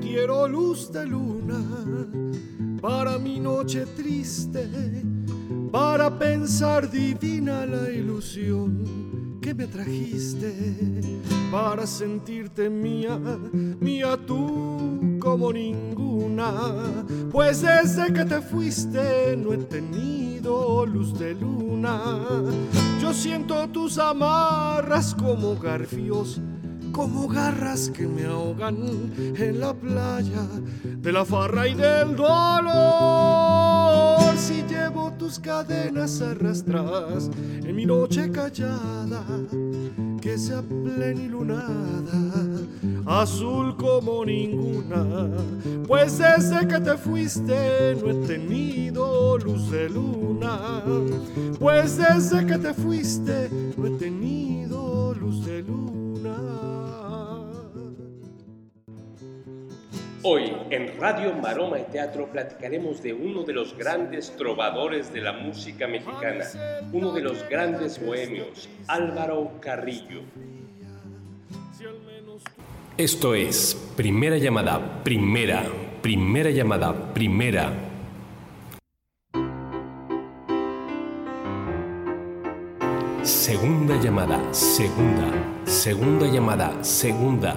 quiero luz de luna para mi noche triste, para pensar divina la ilusión que me trajiste, para sentirte mía, mía tú como ninguna, pues desde que te fuiste no he tenido luz de luna. Yo siento tus amarras como garfios como garras que me ahogan en la playa de la farra y del dolor. Si llevo tus cadenas arrastras en mi noche callada, que sea plenilunada, azul como ninguna, pues desde que te fuiste no he tenido luz de luna, pues desde que te fuiste no he tenido luz de luna. Hoy en Radio Maroma y Teatro platicaremos de uno de los grandes trovadores de la música mexicana, uno de los grandes bohemios, Álvaro Carrillo. Esto es primera llamada, primera, primera llamada, primera. Segunda llamada, segunda, segunda llamada, segunda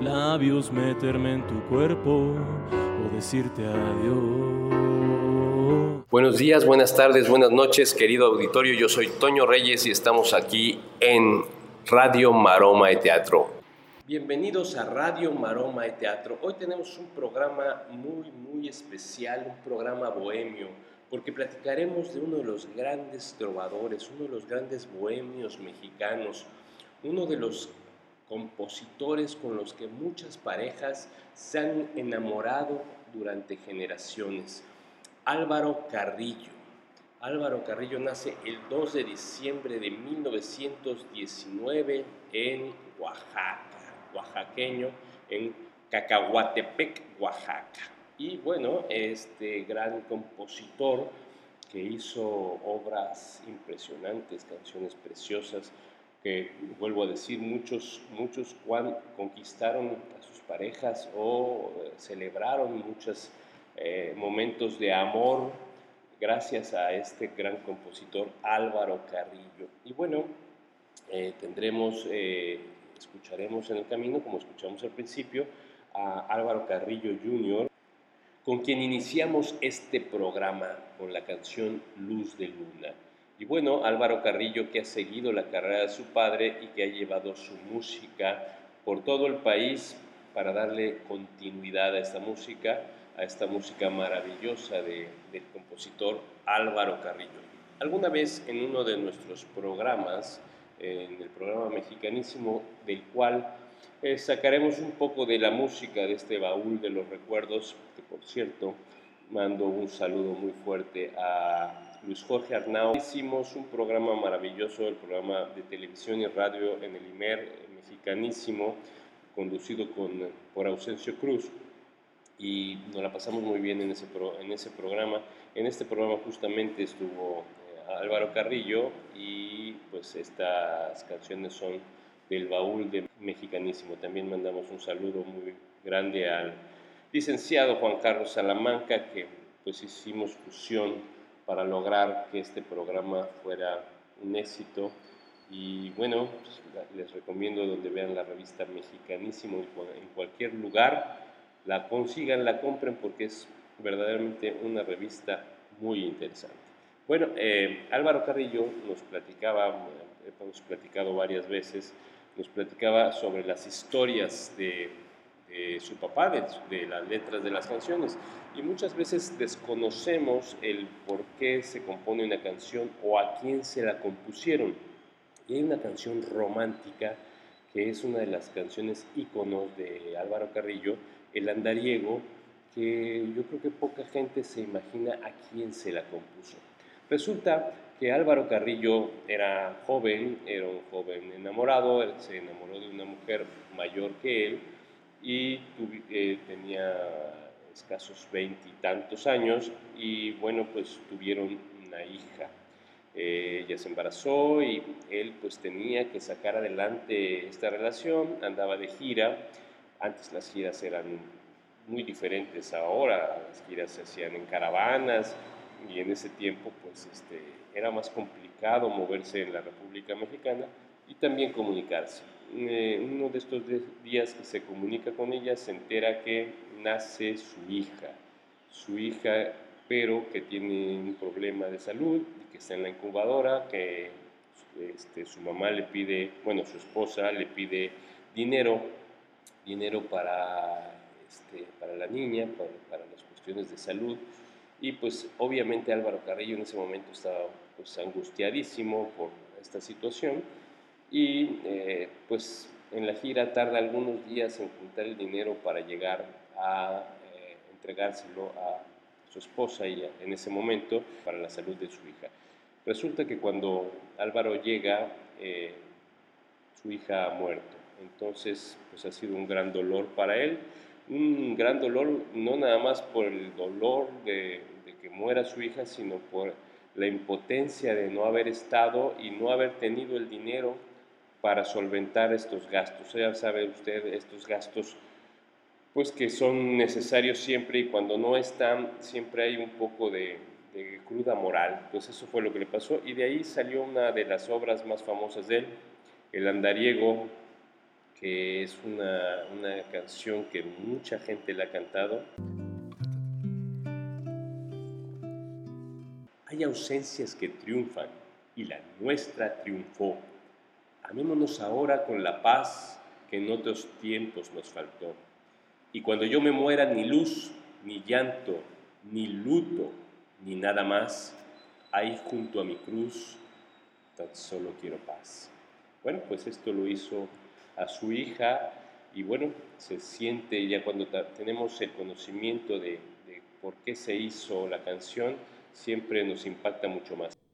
labios, meterme en tu cuerpo o decirte adiós. Buenos días, buenas tardes, buenas noches, querido auditorio. Yo soy Toño Reyes y estamos aquí en Radio Maroma de Teatro. Bienvenidos a Radio Maroma de Teatro. Hoy tenemos un programa muy, muy especial, un programa bohemio, porque platicaremos de uno de los grandes trovadores, uno de los grandes bohemios mexicanos, uno de los compositores con los que muchas parejas se han enamorado durante generaciones. Álvaro Carrillo. Álvaro Carrillo nace el 2 de diciembre de 1919 en Oaxaca, oaxaqueño, en Cacahuatepec, Oaxaca. Y bueno, este gran compositor que hizo obras impresionantes, canciones preciosas, que vuelvo a decir, muchos, muchos conquistaron a sus parejas o eh, celebraron muchos eh, momentos de amor gracias a este gran compositor Álvaro Carrillo. Y bueno, eh, tendremos, escucharemos en el camino, como escuchamos al principio, a Álvaro Carrillo Jr., con quien iniciamos este programa con la canción Luz de Luna. Y bueno, Álvaro Carrillo que ha seguido la carrera de su padre y que ha llevado su música por todo el país para darle continuidad a esta música, a esta música maravillosa del compositor Álvaro Carrillo. Alguna vez en uno de nuestros programas, en el programa Mexicanísimo, del cual eh, sacaremos un poco de la música de este baúl de los recuerdos, que por cierto mando un saludo muy fuerte a Luis Jorge Arnau. Hicimos un programa maravilloso, el programa de televisión y radio en el IMER, mexicanísimo, conducido con, por Ausencio Cruz. Y nos la pasamos muy bien en ese, en ese programa. En este programa justamente estuvo eh, Álvaro Carrillo y pues estas canciones son del baúl de mexicanísimo. También mandamos un saludo muy grande al licenciado Juan Carlos Salamanca, que pues hicimos fusión para lograr que este programa fuera un éxito. Y bueno, pues, les recomiendo donde vean la revista Mexicanísimo en cualquier lugar, la consigan, la compren porque es verdaderamente una revista muy interesante. Bueno, eh, Álvaro Carrillo nos platicaba, eh, hemos platicado varias veces, nos platicaba sobre las historias de su papá, de, las letras de las canciones. Y muchas veces desconocemos el por qué se compone una canción o a quién se la compusieron. Y hay una canción romántica que es una de las canciones íconos de Álvaro Carrillo, El andariego, que yo creo que poca gente se imagina a quién se la compuso. Resulta que Álvaro Carrillo era joven, era un joven enamorado, se enamoró de una mujer mayor que él y eh, tenía escasos veintitantos años y bueno, pues tuvieron una hija. Eh, ella se embarazó y él pues tenía que sacar adelante esta relación, andaba de gira, antes las giras eran muy diferentes ahora, las giras se hacían en caravanas y en ese tiempo pues este, era más complicado moverse en la República Mexicana y también comunicarse. Eh, uno de estos días que se comunica con ella se entera que nace su hija, su hija pero que tiene un problema de salud que está en la incubadora, que este, su mamá le pide, bueno, su esposa le pide dinero, dinero para, este, para la niña, para, las cuestiones de salud. Y pues obviamente Álvaro Carrillo en ese momento estaba pues angustiadísimo por esta situación y eh, pues en la gira tarda algunos días en juntar el dinero para llegar a eh, entregárselo a su esposa y en ese momento para la salud de su hija. Resulta que cuando Álvaro llega, eh, su hija ha muerto. Entonces, pues ha sido un gran dolor para él, un gran dolor no nada más por el dolor de, de que muera su hija, sino por la impotencia de no haber estado y no haber tenido el dinero para solventar estos gastos. Ya sabe usted, estos gastos pues que son necesarios siempre y cuando no están, siempre hay un poco de, cruda moral. Pues eso fue lo que le pasó y de ahí salió una de las obras más famosas de él, El Andariego, que es una, una canción que mucha gente le ha cantado. Hay ausencias que triunfan y la nuestra triunfó. Amémonos ahora con la paz que en otros tiempos nos faltó. Y cuando yo me muera, ni luz, ni llanto, ni luto, ni nada más, ahí junto a mi cruz, tan solo quiero paz. Bueno, pues esto lo hizo a su hija y bueno, se siente ya cuando tenemos el conocimiento de, de por qué se hizo la canción, siempre nos impacta mucho más.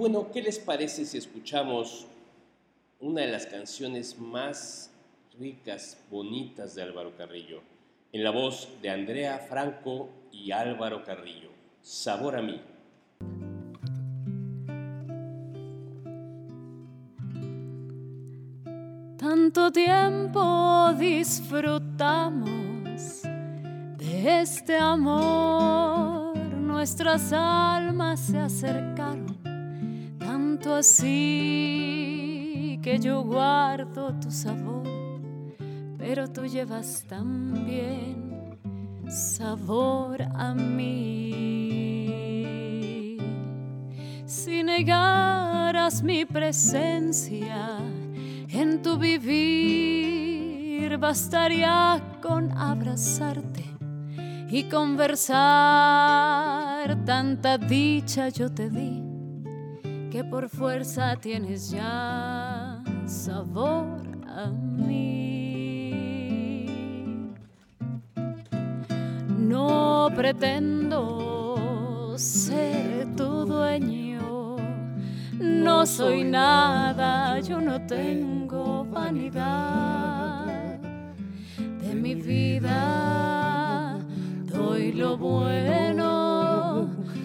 Bueno, ¿qué les parece si escuchamos una de las canciones más ricas, bonitas de Álvaro Carrillo, en la voz de Andrea Franco y Álvaro Carrillo? Sabor a mí. Tanto tiempo disfrutamos de este amor, nuestras almas se acercaron así que yo guardo tu sabor, pero tú llevas también sabor a mí. Si negaras mi presencia en tu vivir, bastaría con abrazarte y conversar. Tanta dicha yo te di que por fuerza tienes ya sabor a mí. No pretendo ser tu dueño, no soy nada, yo no tengo vanidad de mi vida, doy lo bueno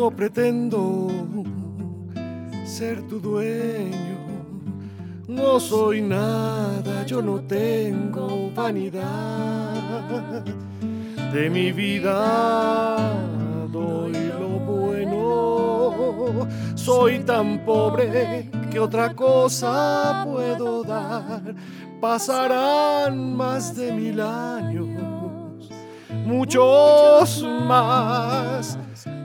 No pretendo ser tu dueño. No soy nada, yo no tengo vanidad. De mi vida doy lo bueno. Soy tan pobre que otra cosa puedo dar. Pasarán más de mil años, muchos más.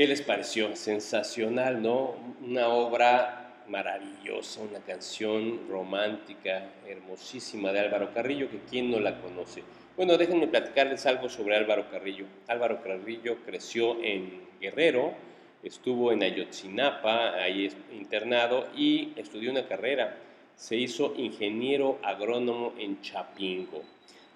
¿Qué les pareció? Sensacional, ¿no? Una obra maravillosa, una canción romántica, hermosísima de Álvaro Carrillo, que quién no la conoce. Bueno, déjenme platicarles algo sobre Álvaro Carrillo. Álvaro Carrillo creció en Guerrero, estuvo en Ayotzinapa, ahí internado, y estudió una carrera. Se hizo ingeniero agrónomo en Chapingo.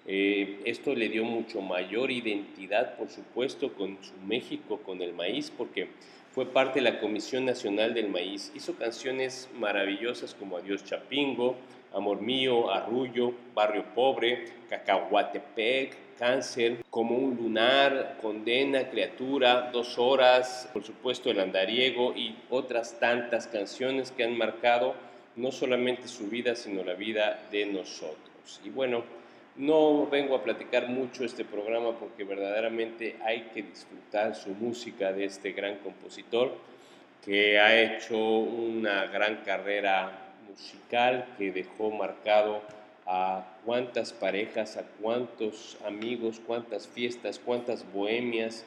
Eh, esto le dio mucho mayor identidad, por supuesto, con su México, con el maíz, porque fue parte de la Comisión Nacional del Maíz. Hizo canciones maravillosas como Adiós Chapingo, Amor Mío, Arrullo, Barrio Pobre, Cacahuatepec, Cáncer, Como un Lunar, Condena, Criatura, Dos Horas, por supuesto El Andariego y otras tantas canciones que han marcado no solamente su vida, sino la vida de nosotros. Y bueno, no vengo a platicar mucho este programa porque verdaderamente hay que disfrutar su música de este gran compositor que ha hecho una gran carrera musical que dejó marcado a cuántas parejas, a cuántos amigos, cuántas fiestas, cuántas bohemias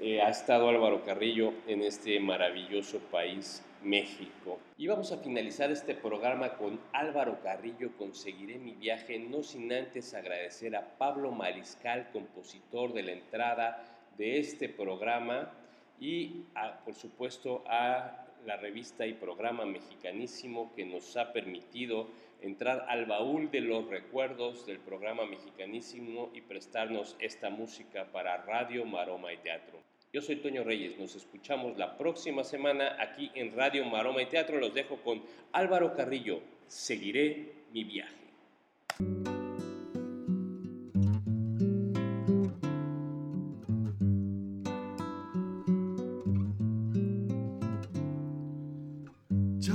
eh, ha estado Álvaro Carrillo en este maravilloso país México. Y vamos a finalizar este programa con Álvaro Carrillo, Conseguiré mi viaje, no sin antes agradecer a Pablo Mariscal, compositor de la entrada de este programa, y por supuesto a la revista y programa mexicanísimo que nos ha permitido entrar al baúl de los recuerdos del programa mexicanísimo y prestarnos esta música para radio, maroma y teatro. Yo soy Toño Reyes, nos escuchamos la próxima semana aquí en Radio Maroma y Teatro. Los dejo con Álvaro Carrillo. Seguiré mi viaje. Ya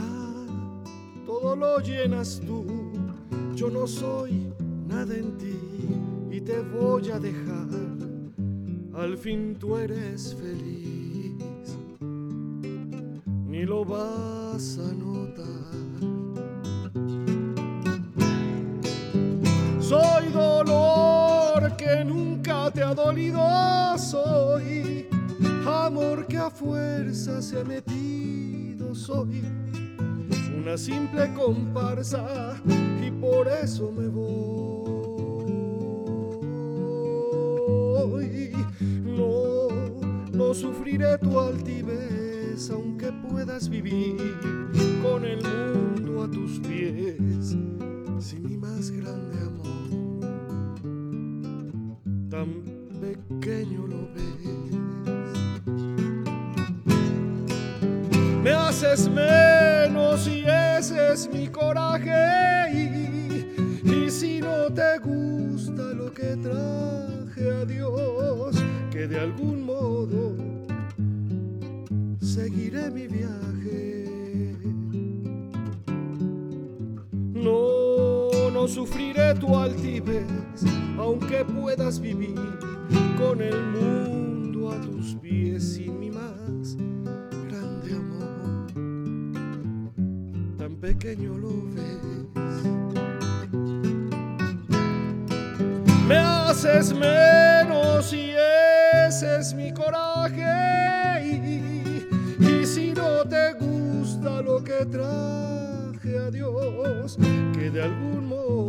todo lo llenas tú, yo no soy nada en ti y te voy a dejar al fin tú eres feliz, ni lo vas a notar. Soy dolor que nunca te ha dolido, soy amor que a fuerza se ha metido, soy una simple comparsa y por eso me voy. Sufriré tu altivez, aunque puedas vivir con el mundo a tus pies, sin mi más grande amor, tan pequeño lo ves. Me haces menos y ese es mi coraje, y, y si no te gusta lo que Dios, de algún modo seguiré mi viaje. No, no sufriré tu altivez, aunque puedas vivir con el mundo a tus pies sin mi más grande amor. Tan pequeño lo ves. Me haces menos y es mi coraje. Y, si no te gusta lo que traje a Dios, que de algún modo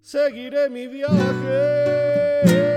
seguiré mi viaje.